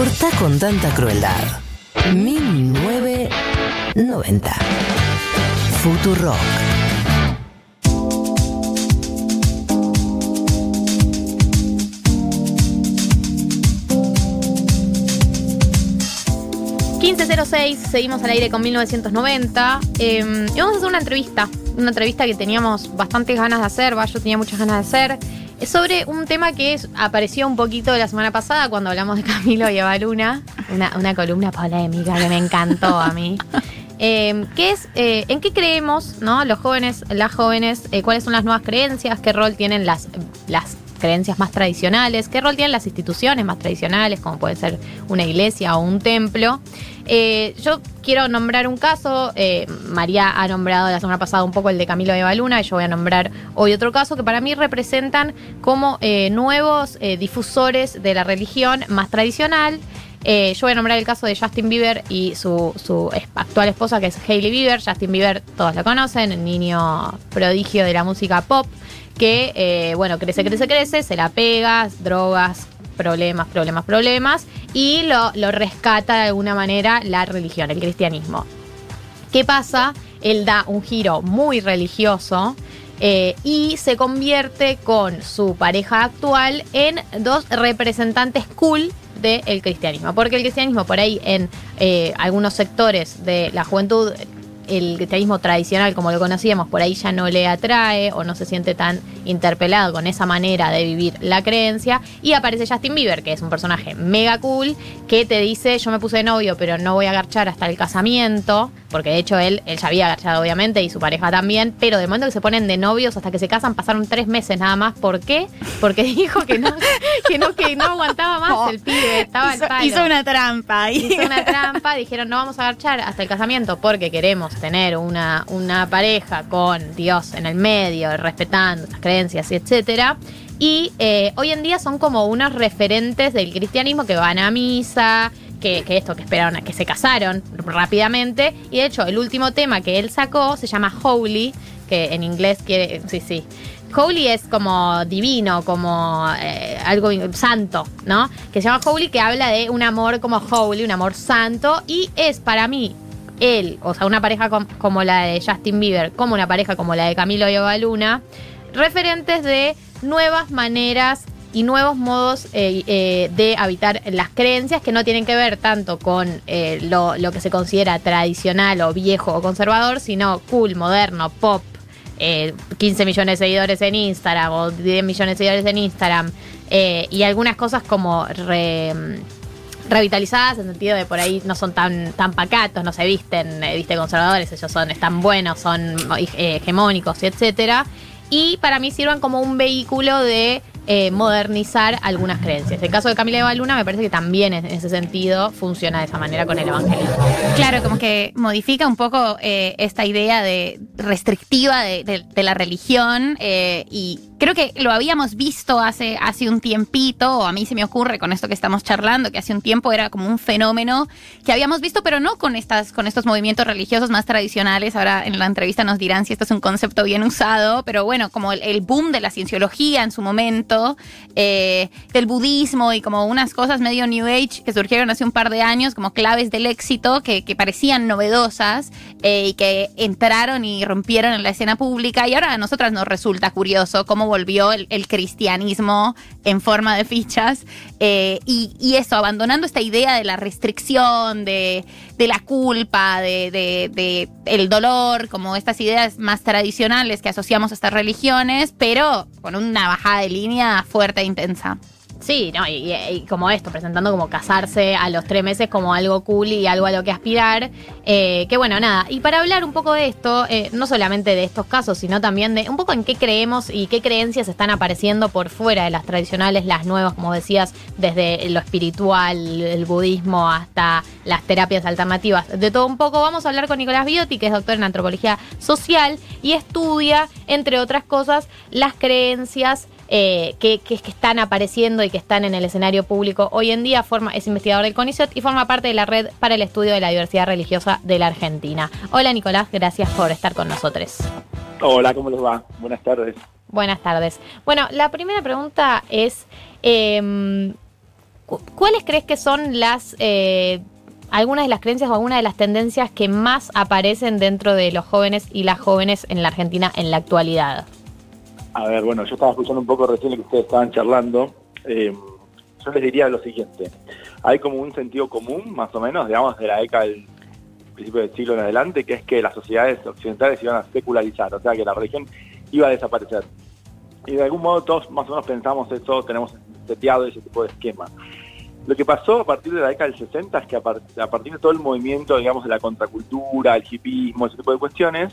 Corta con tanta crueldad. 1990. Futurock. ...1506, seguimos al aire con 1990... eh, y vamos a hacer una entrevista... ...una entrevista que teníamos bastantes ganas de hacer... yo tenía muchas ganas de hacer... Es sobre un tema que es- apareció un poquito la semana pasada... ...cuando hablamos de Camilo y Evaluna... Una, una columna polémica que me encantó a mí... Eh, que es eh, en qué creemos, ¿no? Los jóvenes, las jóvenes, eh, cuáles son las nuevas creencias, qué rol tienen las, las creencias más tradicionales, qué rol tienen las instituciones más tradicionales, como puede ser una iglesia o un templo. Eh, yo quiero nombrar un caso, eh, María ha nombrado la semana pasada un poco el de Camilo de Baluna, y yo voy a nombrar hoy otro caso que para mí representan como eh, nuevos difusores de la religión más tradicional. Yo voy a nombrar el caso de Justin Bieber y su, actual esposa, que es Hailey Bieber. Justin Bieber, todos la conocen, niño prodigio de la música pop, que, eh, bueno, crece, crece, crece, se la pega, drogas, problemas, problemas, problemas, y lo, lo rescata de alguna manera la religión, el cristianismo. ¿Qué pasa? Él da un giro muy religioso eh, y se convierte con su pareja actual en dos representantes cool del cristianismo. Porque el cristianismo por ahí en eh, algunos sectores de la juventud, el cristianismo tradicional como lo conocíamos, por ahí ya no le atrae o no se siente tan interpelado con esa manera de vivir la creencia. Y aparece Justin Bieber, que es un personaje mega cool, que te dice, yo me puse de novio, pero no voy a agarchar hasta el casamiento, porque de hecho él, él ya había agarchado obviamente y su pareja también, pero de momento que se ponen de novios hasta que se casan pasaron tres meses nada más. ¿Por qué? Porque dijo que no, que no, que no aguantaba más el pibe, estaba hizo, al palo. hizo una trampa. Hizo una trampa, dijeron no vamos a agarchar hasta el casamiento porque queremos tener una, una pareja con Dios en el medio, respetando las creencias etcétera. Y eh, hoy en día son como unos referentes del cristianismo que van a misa, que, que esto, que esperaron a que se casaron rápidamente. Y de hecho, el último tema que él sacó se llama Holy, que en inglés quiere, sí, sí. Holy es como divino, como eh, algo santo, ¿no? Que se llama Holy, que habla de un amor como holy, un amor santo. Y es para mí, él, o sea, una pareja com- como la de Justin Bieber, como una pareja como la de Camilo y Luna, referentes de nuevas maneras y nuevos modos eh, eh, de habitar las creencias que no tienen que ver tanto con eh, lo, lo que se considera tradicional o viejo o conservador, sino cool, moderno, pop, eh, 15 millones de seguidores en Instagram o 10 millones de seguidores en Instagram y algunas cosas como re- revitalizadas en el sentido de por ahí no son tan tan pacatos, no se visten, eh, viste conservadores, ellos son están buenos, son eh, hegemónicos etcétera. Y para mí sirvan como un vehículo de eh, modernizar algunas creencias. El caso de Camila de Baluna me parece que también en ese sentido funciona de esa manera con el evangelio. Claro, como que modifica un poco eh, esta idea de restrictiva de la religión eh, y creo que lo habíamos visto hace, hace un tiempito, o a mí se me ocurre con esto que estamos charlando, que hace un tiempo era como un fenómeno que habíamos visto, pero no con, estas, con estos movimientos religiosos más tradicionales. Ahora en la entrevista nos dirán si esto es un concepto bien usado, pero bueno, como el, boom de la cienciología en su momento, eh, del budismo y como unas cosas medio New Age que surgieron hace un par de años, como claves del éxito, que, que parecían novedosas eh, y que entraron y rompieron en la escena pública. Y ahora a nosotras nos resulta curioso cómo volvió el, cristianismo en forma de fichas. eh, y, y eso, abandonando esta idea de la restricción, de, de la culpa, de, de- de el dolor, como estas ideas más tradicionales que asociamos a estas religiones, pero con una bajada de línea fuerte e intensa. Sí, no, y, como esto, presentando como casarse a los tres meses como algo cool y algo a lo que aspirar. Eh, que bueno, nada. Y para hablar un poco de esto, eh, no solamente de estos casos, sino también de un poco en qué creemos y qué creencias están apareciendo por fuera de las tradicionales, las nuevas, como decías, desde lo espiritual, el budismo hasta las terapias alternativas. De todo un poco, vamos a hablar con Nicolás Biotti, que es doctor en antropología social y estudia, entre otras cosas, las creencias eh, que, que- que están apareciendo y que están en el escenario público hoy en día. Forma, es investigador del CONICET y forma parte de la red para el estudio de la diversidad religiosa de la Argentina. Hola Nicolás, gracias por estar con nosotros. Hola, ¿cómo les va? Buenas tardes. Buenas tardes. Bueno, la primera pregunta es, eh, ¿cuáles crees que son las eh, algunas de las creencias o algunas de las tendencias que más aparecen dentro de los jóvenes y las jóvenes en la Argentina en la actualidad? A ver, bueno, yo estaba escuchando un poco recién lo que ustedes estaban charlando. Eh, yo les diría lo siguiente. Hay como un sentido común, más o menos, digamos, de la década del principio del siglo en adelante, que es que las sociedades occidentales iban a secularizar, o sea, que la religión iba a desaparecer. Y de algún modo todos más o menos pensamos eso, tenemos seteado ese tipo de esquema. Lo que pasó a partir de la década del 60 es que a, partir de todo el movimiento, digamos, de la contracultura, el hipismo, ese tipo de cuestiones,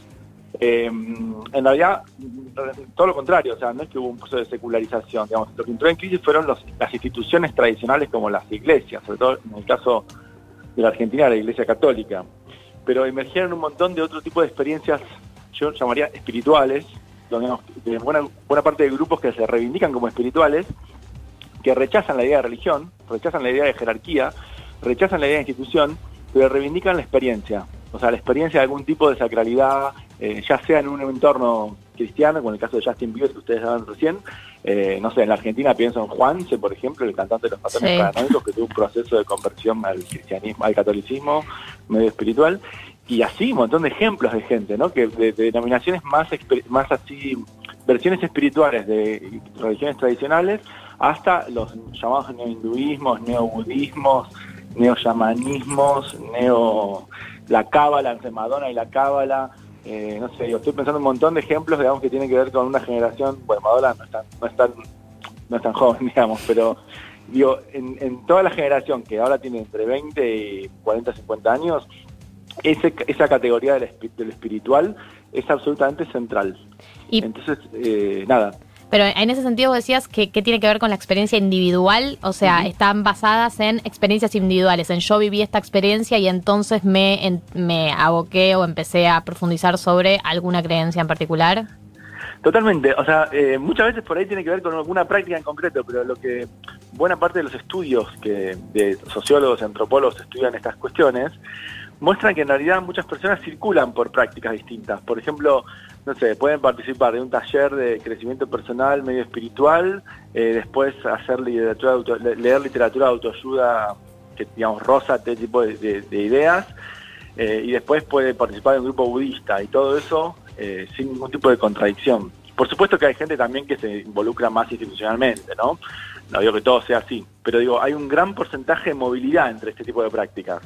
eh, en realidad, todo lo contrario, o sea, no es que hubo un proceso de secularización, digamos, lo que entró en crisis fueron las instituciones tradicionales como las iglesias, sobre todo en el caso de la Argentina, la iglesia católica, pero emergieron un montón de otro tipo de experiencias, yo llamaría espirituales, donde de buena, buena parte de grupos que se reivindican como espirituales, que rechazan la idea de religión, rechazan la idea de jerarquía, rechazan la idea de institución, pero reivindican la experiencia, o sea, la experiencia de algún tipo de sacralidad, eh, ya sea en un entorno cristiano, como en el caso de Justin Bieber que ustedes hablan recién, eh, no sé, en la Argentina pienso en Juanse, por ejemplo, el cantante de los patrones paranoicos, que tuvo un proceso de conversión al cristianismo, al catolicismo medio espiritual, y así un montón de ejemplos de gente, ¿no? Que de, denominaciones más, más así, versiones espirituales de religiones tradicionales, hasta los llamados neohinduismos, neobudismos, neoyamanismos, neo la cábala entre Madonna y la cábala, eh, no sé, yo estoy pensando un montón de ejemplos, digamos, que tienen que ver con una generación, bueno, Madonna no es tan, no es tan, no es tan joven, digamos, pero digo, en, toda la generación que ahora tiene entre 20 y 40, 50 años, ese, esa categoría del, del espiritual es absolutamente central. Y, Entonces, eh, nada, pero en ese sentido vos decías que, tiene que ver con la experiencia individual, o sea, están basadas en experiencias individuales, en yo viví esta experiencia y entonces me, me aboqué o empecé a profundizar sobre alguna creencia en particular. Totalmente, o sea, eh, muchas veces por ahí tiene que ver con alguna práctica en concreto, pero lo que buena parte de los estudios que de sociólogos antropólogos estudian estas cuestiones muestran que en realidad muchas personas circulan por prácticas distintas. Por ejemplo, no sé, pueden participar de un taller de crecimiento personal medio espiritual, eh, después hacer literatura leer literatura de autoayuda que digamos rosa este tipo de, ideas, eh, y después puede participar de un grupo budista y todo eso eh, sin ningún tipo de contradicción. Por supuesto que hay gente también que se involucra más institucionalmente, ¿no? No digo que todo sea así, pero digo, hay un gran porcentaje de movilidad entre este tipo de prácticas.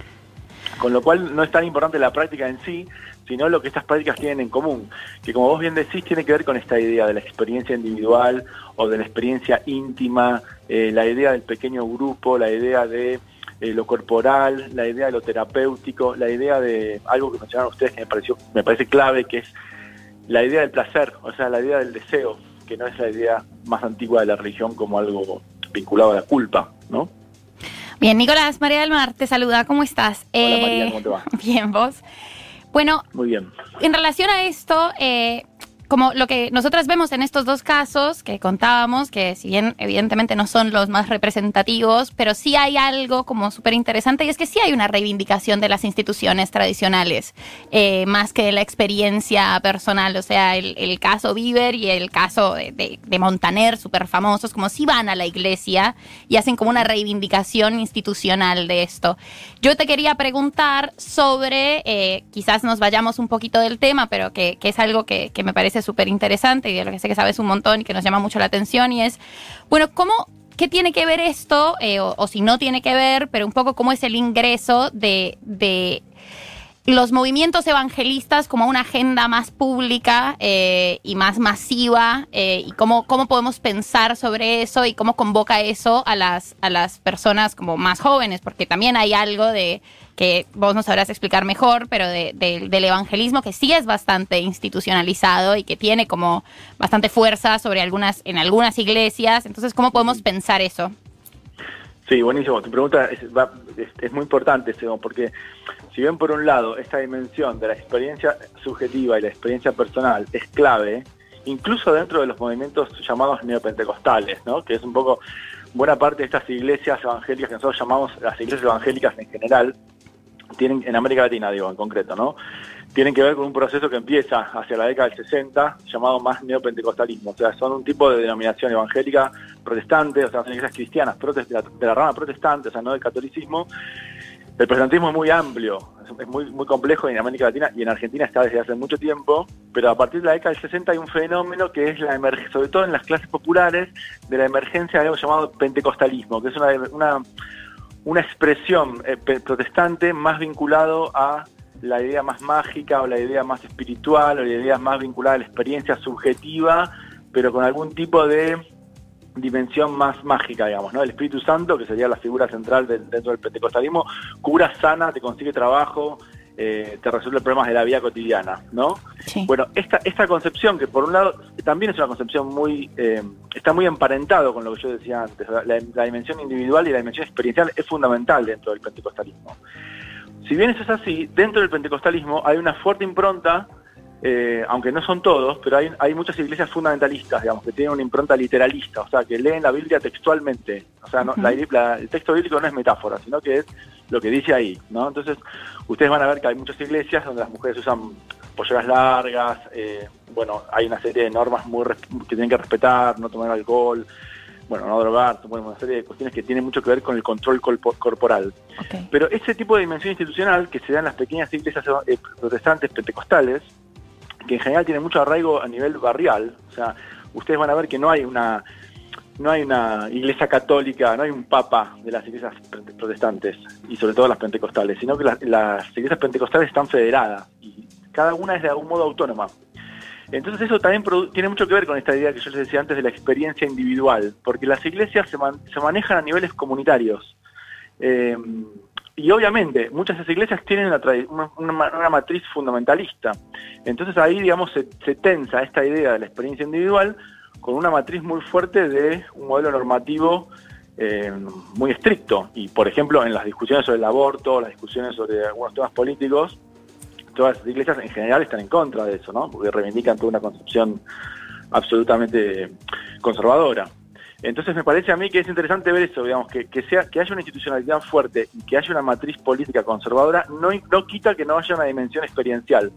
Con lo cual no es tan importante la práctica en sí, sino lo que estas prácticas tienen en común, que como vos bien decís, tiene que ver con esta idea de la experiencia individual o de la experiencia íntima, eh, la idea del pequeño grupo, la idea de eh, lo corporal, la idea de lo terapéutico, la idea de algo que mencionaron ustedes que me, pareció, me parece clave, que es la idea del placer, o sea, la idea del deseo, que no es la idea más antigua de la religión como algo vinculado a la culpa, ¿no? Bien, Nicolás, María del Mar, te saluda, ¿cómo estás? Hola, María, ¿cómo te va? Bien, vos. Bueno, Muy bien. en relación a esto, eh, como lo que nosotras vemos en estos dos casos que contábamos, que si bien evidentemente no son los más representativos, pero sí hay algo como súper interesante y es que sí hay una reivindicación de las instituciones tradicionales, eh, más que de la experiencia personal, o sea, el, caso Bieber y el caso de, Montaner, súper famosos, como si van a la iglesia y hacen como una reivindicación institucional de esto. Yo te quería preguntar sobre, eh, quizás nos vayamos un poquito del tema, pero que, es algo que me parece súper interesante y de lo que sé que sabes un montón y que nos llama mucho la atención y es, bueno, ¿cómo, qué tiene que ver esto, eh, o, si no tiene que ver, pero un poco cómo es el ingreso de, de los movimientos evangelistas como una agenda más pública eh, y más masiva eh, y cómo, cómo podemos pensar sobre eso y cómo convoca eso a las, a las personas como más jóvenes, porque también hay algo de que vos nos sabrás explicar mejor, pero del evangelismo que sí es bastante institucionalizado y que tiene como bastante fuerza sobre algunas, en algunas iglesias. Entonces, ¿cómo podemos pensar eso? Sí, buenísimo. Tu pregunta es, muy importante, porque si bien por un lado esta dimensión de la experiencia subjetiva y la experiencia personal es clave, incluso dentro de los movimientos llamados neopentecostales, ¿no? que es un poco buena parte de estas iglesias evangélicas que nosotros llamamos las iglesias evangélicas en general, tienen en América Latina, digo, en concreto, ¿no? tienen que ver con un proceso que empieza hacia la década del 60, llamado más neopentecostalismo. O sea, son un tipo de denominación evangélica protestante, o sea, son iglesias cristianas de la, de la rama protestante, o sea, no del catolicismo. El protestantismo es muy amplio, es muy, muy complejo en América Latina y en Argentina está desde hace mucho tiempo, pero a partir de la década del 60 hay un fenómeno que es la emergencia, sobre todo en las clases populares, de la emergencia de algo llamado pentecostalismo, que es una, una, una expresión eh, protestante más vinculado a la idea más mágica o la idea más espiritual o la idea más vinculada a la experiencia subjetiva, pero con algún tipo de dimensión más mágica, digamos, ¿no? El Espíritu Santo, que sería la figura central dentro del pentecostalismo, cura, sana, te consigue trabajo, eh, te resuelve problemas de la vida cotidiana, ¿no? Bueno, esta, esta concepción, que por un lado también es una concepción muy, eh, está muy emparentado con lo que yo decía antes, la dimensión individual y la dimensión experiencial es fundamental dentro del pentecostalismo. Si bien eso es así, dentro del pentecostalismo hay una fuerte impronta, eh, aunque no son todos, pero hay, hay muchas iglesias fundamentalistas, digamos, que tienen una impronta literalista, o sea, que leen la Biblia textualmente. O sea, no, el texto bíblico no es metáfora, sino que es lo que dice ahí, ¿no? Entonces, ustedes van a ver que hay muchas iglesias donde las mujeres usan polleras largas, eh, bueno, hay una serie de normas muy que tienen que respetar, no tomar alcohol, bueno, no drogar, bueno, una serie de cuestiones que tienen mucho que ver con el control corporal. Pero ese tipo de dimensión institucional que se da en las pequeñas iglesias eh, protestantes pentecostales, que en general tiene mucho arraigo a nivel barrial, o sea, ustedes van a ver que no hay una no hay una iglesia católica, no hay un papa de las iglesias protestantes y sobre todo las pentecostales, sino que las, iglesias pentecostales están federadas y cada una es de algún modo autónoma. Entonces eso también tiene mucho que ver con esta idea que yo les decía antes de la experiencia individual, porque las iglesias se, se manejan a niveles comunitarios. Eh, y obviamente muchas de esas iglesias tienen una, matriz fundamentalista. Entonces ahí, digamos, se, tensa esta idea de la experiencia individual con una matriz muy fuerte de un modelo normativo eh, muy estricto. Y, por ejemplo, en las discusiones sobre el aborto, las discusiones sobre algunos temas políticos, todas las iglesias en general están en contra de eso, ¿no? Porque reivindican toda una concepción absolutamente conservadora. Entonces me parece a mí que es interesante ver eso, digamos, que, sea, que haya una institucionalidad fuerte y que haya una matriz política conservadora, no, no quita que no haya una dimensión experiencial.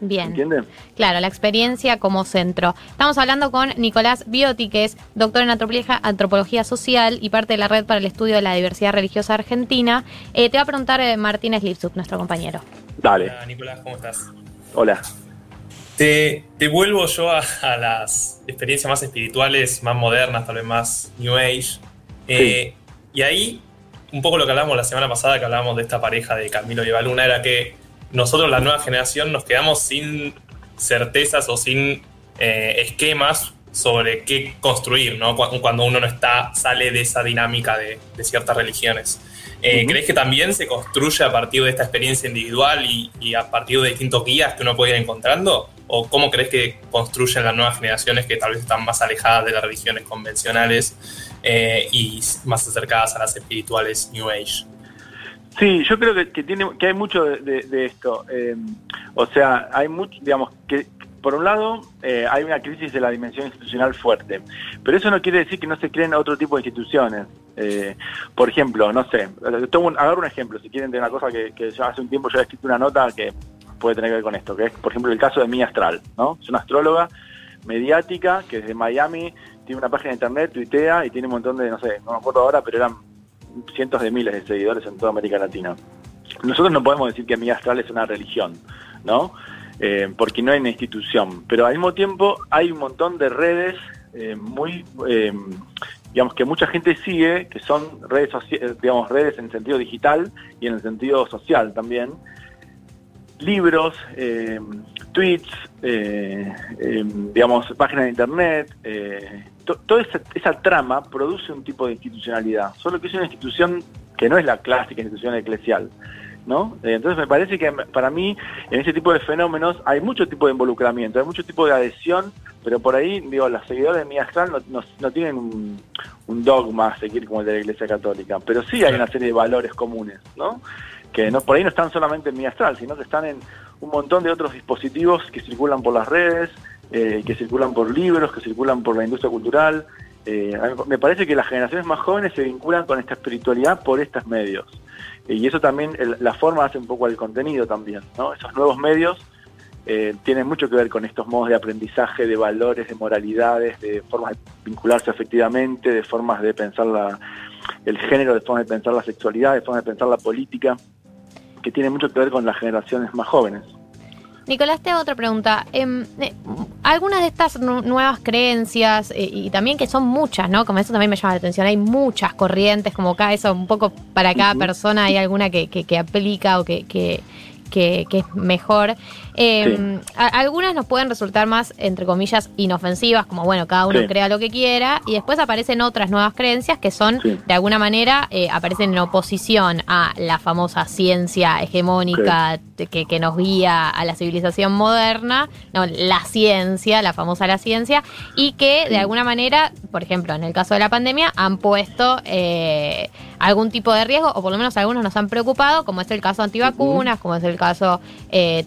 Bien. ¿Entienden? Claro, la experiencia como centro. Estamos hablando con Nicolás Biotti, que es doctor en antropología, antropología social y parte de la Red para el Estudio de la Diversidad Religiosa Argentina. Eh, te va a preguntar eh, Martínez Lipsuk, nuestro compañero. Dale. Hola, Nicolás, ¿cómo estás? Hola. Te, vuelvo yo a, las experiencias más espirituales, más modernas, tal vez más New Age. Eh, y ahí, un poco lo que hablamos la semana pasada, que hablábamos de esta pareja de Camilo y Baluna, era que nosotros, la nueva generación, nos quedamos sin certezas o sin eh, esquemas sobre qué construir, ¿no? Cuando uno no está, sale de esa dinámica de, de ciertas religiones. Eh, ¿Crees que también se construye a partir de esta experiencia individual y, a partir de distintos guías que uno puede ir encontrando? ¿O cómo crees que construyen las nuevas generaciones que tal vez están más alejadas de las religiones convencionales eh, y más acercadas a las espirituales New Age? Sí, yo creo que, tiene, que hay mucho de, esto. Eh, o sea, hay mucho, digamos, que por un lado, eh, hay una crisis de la dimensión institucional fuerte, pero eso no quiere decir que no se creen otro tipo de instituciones. Por ejemplo, no sé, tomo un, agarro un ejemplo, si quieren, de una cosa que, hace un tiempo yo he escrito una nota que puede tener que ver con esto, que es, por ejemplo, el caso de Mia Astral, ¿no? Es una astróloga mediática que desde Miami tiene una página de internet, tuitea y tiene un montón de, no sé, no me acuerdo ahora, pero eran cientos de miles de seguidores en toda América Latina. Nosotros no podemos decir que Mia Astral es una religión, ¿no? Eh, porque no hay una institución. Pero al mismo tiempo hay un montón de redes eh, muy, eh, digamos, que mucha gente sigue, que son redes, digamos, redes en sentido digital y en el sentido social también. Libros, tweets, digamos, páginas de internet, toda esa, esa trama produce un tipo de institucionalidad, solo que es una institución que no es la clásica institución eclesial. ¿no? Eh, entonces me parece que para mí en ese tipo de fenómenos hay mucho tipo de involucramiento, hay mucho tipo de adhesión, pero por ahí, digo, los seguidores de Mia no, no, tienen un, dogma a seguir como el de la Iglesia Católica, pero sí hay una serie de valores comunes, ¿no? Que no, por ahí no están solamente en Mia sino que están en un montón de otros dispositivos que circulan por las redes, eh, que circulan por libros, que circulan por la industria cultural. Eh, me parece que las generaciones más jóvenes se vinculan con esta espiritualidad por estos medios. Y eso también, la forma hace un poco al contenido también, ¿no? Esos nuevos medios eh, tienen mucho que ver con estos modos de aprendizaje, de valores, de moralidades, de formas de vincularse afectivamente, de formas de pensar la, el género, de formas de pensar la sexualidad, de formas de pensar la política, que tiene mucho que ver con las generaciones más jóvenes. Nicolás, te hago otra pregunta. Em, eh, algunas de estas nu- nuevas creencias, eh, y también que son muchas, ¿no? Como eso también me llama la atención, hay muchas corrientes, como cada eso, un poco para cada persona hay alguna que, que- que aplica o que, que, que- que es mejor. Em, a- algunas nos pueden resultar más, entre comillas, inofensivas, como bueno, cada uno Sí. crea lo que quiera, y después aparecen otras nuevas creencias que son, Sí. de alguna manera, eh, aparecen en oposición a la famosa ciencia hegemónica que, que nos guía a la civilización moderna, no, la ciencia, la famosa la ciencia, y que de alguna manera, por ejemplo, en el caso de la pandemia, han puesto eh, algún tipo de riesgo, o por lo menos algunos nos han preocupado, como es el caso antivacunas, como es el caso eh,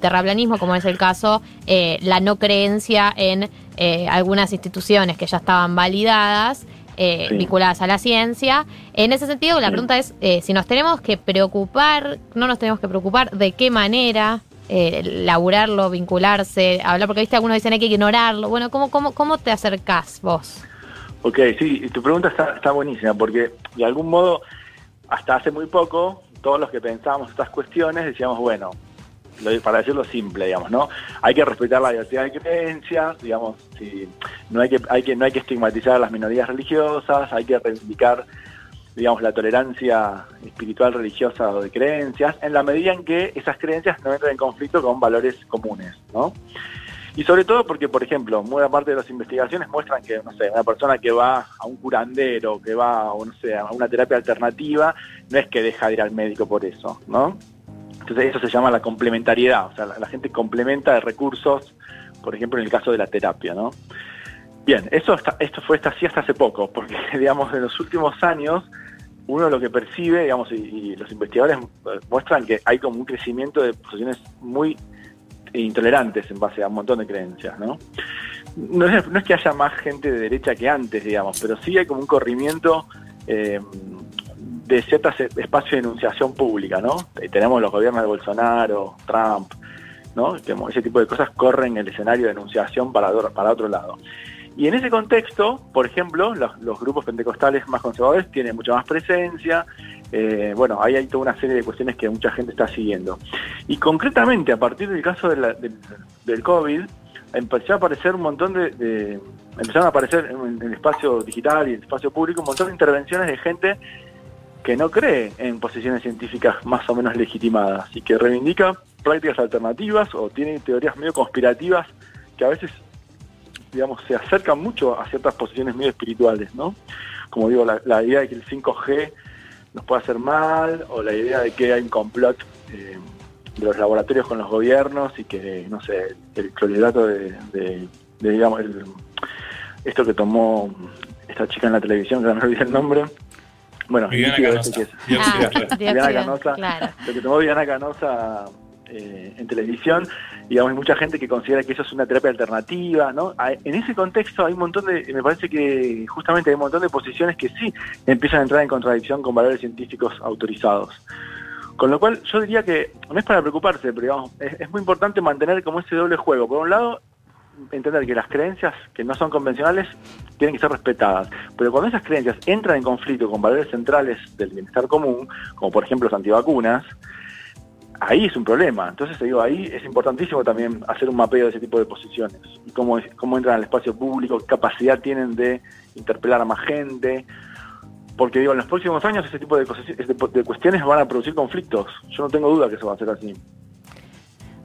como es el caso eh, la no creencia en eh, algunas instituciones que ya estaban validadas. eh, Sí. vinculadas a la ciencia. En ese sentido, la pregunta es si nos tenemos que preocupar, no nos tenemos que preocupar, de qué manera laburarlo, vincularse, hablar, porque viste, algunos dicen hay que ignorarlo. Bueno, ¿cómo, cómo, cómo te acercás vos? Ok, sí, tu pregunta está, está buenísima, porque de algún modo, hasta hace muy poco, todos los que pensábamos estas cuestiones decíamos, bueno, para decirlo simple, digamos, ¿no? Hay que respetar la diversidad de creencias, digamos, si, no, hay que, hay que, no hay que estigmatizar a las minorías religiosas, hay que reivindicar, digamos, la tolerancia espiritual, religiosa o de creencias, en la medida en que esas creencias no entran en conflicto con valores comunes, ¿no? Y sobre todo porque, por ejemplo, buena parte de las investigaciones muestran que, no sé, una persona que va a un curandero, que va, o no a una terapia alternativa, no es que deja de ir al médico por eso, ¿no? Entonces eso se llama la complementariedad, o sea, la, gente complementa de recursos, por ejemplo, en el caso de la terapia, ¿no? Bien, eso está, esto fue hasta así hasta hace poco, porque, digamos, en los últimos años, uno lo que percibe, digamos, y, los investigadores muestran que hay como un crecimiento de posiciones muy intolerantes en base a un montón de creencias, ¿no? No es, no es que haya más gente de derecha que antes, digamos, pero sí hay como un corrimiento eh, de ciertos espacios de enunciación pública, ¿no? Eh, tenemos los gobiernos de Bolsonaro, Trump, ¿no? Ese tipo de cosas corren el escenario de enunciación para, para otro lado. Y en ese contexto, por ejemplo, los, grupos pentecostales más conservadores tienen mucha más presencia. eh, bueno, ahí hay toda una serie de cuestiones que mucha gente está siguiendo. Y concretamente, a partir del caso de la- del, COVID, empezó a aparecer un montón de, de- empezaron a aparecer en, en el espacio digital y el espacio público un montón de intervenciones de gente que no cree en posiciones científicas más o menos legitimadas y que reivindica prácticas alternativas o tiene teorías medio conspirativas que a veces digamos, se acercan mucho a ciertas posiciones medio espirituales, ¿no? Como digo, la, idea de que el 5G nos puede hacer mal, o la idea de que hay un complot eh, de los laboratorios con los gobiernos y que, no sé, el clorhidrato de, de- de, digamos, el- esto que tomó esta chica en la televisión, que no me olvidé el nombre. Bueno, Viviana Canosa. que es- Ah. Viviana claro. lo que tomó Viviana Canosa eh, en televisión, digamos, hay mucha gente que considera que eso es una terapia alternativa, ¿no? En ese contexto hay un montón de, me parece que justamente hay un montón de posiciones que sí empiezan a entrar en contradicción con valores científicos autorizados. Con lo cual yo diría que no es para preocuparse, pero digamos, es, es muy importante mantener como ese doble juego. Por un lado, entender que las creencias que no son convencionales tienen que ser respetadas, pero cuando esas creencias entran en conflicto con valores centrales del bienestar común, como por ejemplo los antivacunas, ahí es un problema. Entonces, digo, ahí es importantísimo también hacer un mapeo de ese tipo de posiciones cómo, cómo entran al espacio público, qué capacidad tienen de interpelar a más gente. Porque digo, en los próximos años ese tipo de, de cuestiones van a producir conflictos. Yo no tengo duda que eso va a ser así.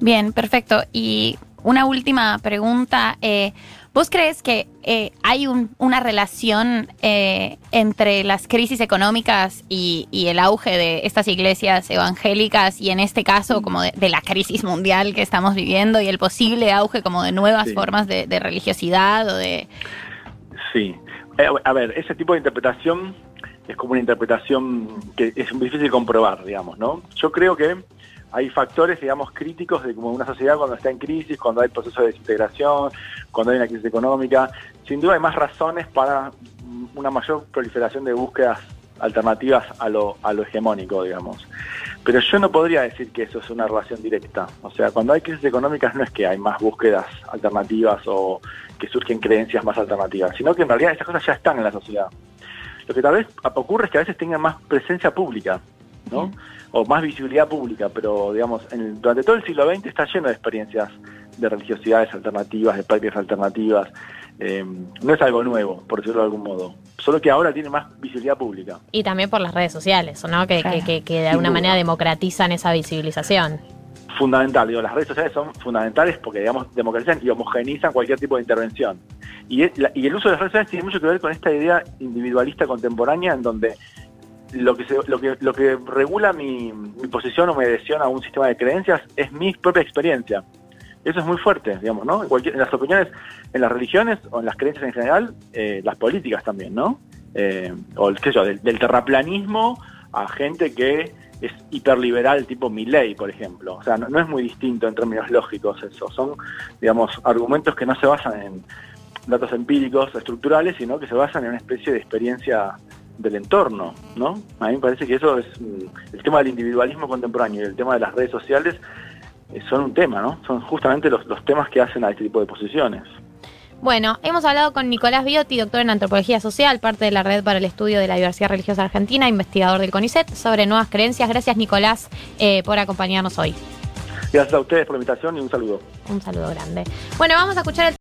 Bien, perfecto. Y una última pregunta. eh, ¿Vos crees que eh, hay un- una relación eh, entre las crisis económicas y, y el auge de estas iglesias evangélicas y en este caso como de, de la crisis mundial que estamos viviendo y el posible auge como de nuevas Sí. formas de, de religiosidad o de... Sí. A ver, ese tipo de interpretación es como una interpretación que es muy difícil comprobar, digamos, ¿no? Yo creo que hay factores, digamos, críticos de como una sociedad cuando está en crisis, cuando hay procesos de desintegración, cuando hay una crisis económica. Sin duda hay más razones para una mayor proliferación de búsquedas alternativas a lo, a lo hegemónico, digamos. Pero yo no podría decir que eso es una relación directa. O sea, cuando hay crisis económicas no es que hay más búsquedas alternativas o que surgen creencias más alternativas, sino que en realidad esas cosas ya están en la sociedad. Lo que tal vez ocurre es que a veces tengan más presencia pública, ¿no? O más visibilidad pública, pero digamos, en- durante todo el siglo XX está lleno de experiencias de religiosidades alternativas, de prácticas alternativas. Eh, no es algo nuevo, por decirlo de algún modo. Solo que ahora tiene más visibilidad pública. Y también por las redes sociales, ¿no? Que, Claro. que- que- que de alguna manera democratizan esa visibilización. fundamental. Digo, las redes sociales son fundamentales porque, digamos, democratizan y homogeneizan cualquier tipo de intervención. Y, es- la- y el uso de las redes sociales tiene mucho que ver con esta idea individualista contemporánea en donde lo que, se- lo que, lo que regula mi, mi posición o mi adhesión a un sistema de creencias es mi propia experiencia. Eso es muy fuerte, digamos, ¿no? En, las opiniones, en las religiones o en las creencias en general, eh, las políticas también, ¿no? Eh, o qué sé yo, del, del terraplanismo a gente que es hiperliberal tipo Milley, por ejemplo. O sea, no es muy distinto en términos lógicos eso. Son, digamos, argumentos que no se basan en datos empíricos estructurales, sino que se basan en una especie de experiencia del entorno, ¿no? A mí me parece que eso es mm, el tema del individualismo contemporáneo y el tema de las redes sociales eh, son un tema, ¿no? Son justamente los, los temas que hacen a este tipo de posiciones. Bueno, hemos hablado con Nicolás Biotti, doctor en antropología social, parte de la Red para el Estudio de la Diversidad Religiosa Argentina, investigador del CONICET, sobre nuevas creencias. Gracias, Nicolás, eh, por acompañarnos hoy. Gracias a ustedes por la invitación y un saludo. Un saludo grande. Bueno, vamos a escuchar el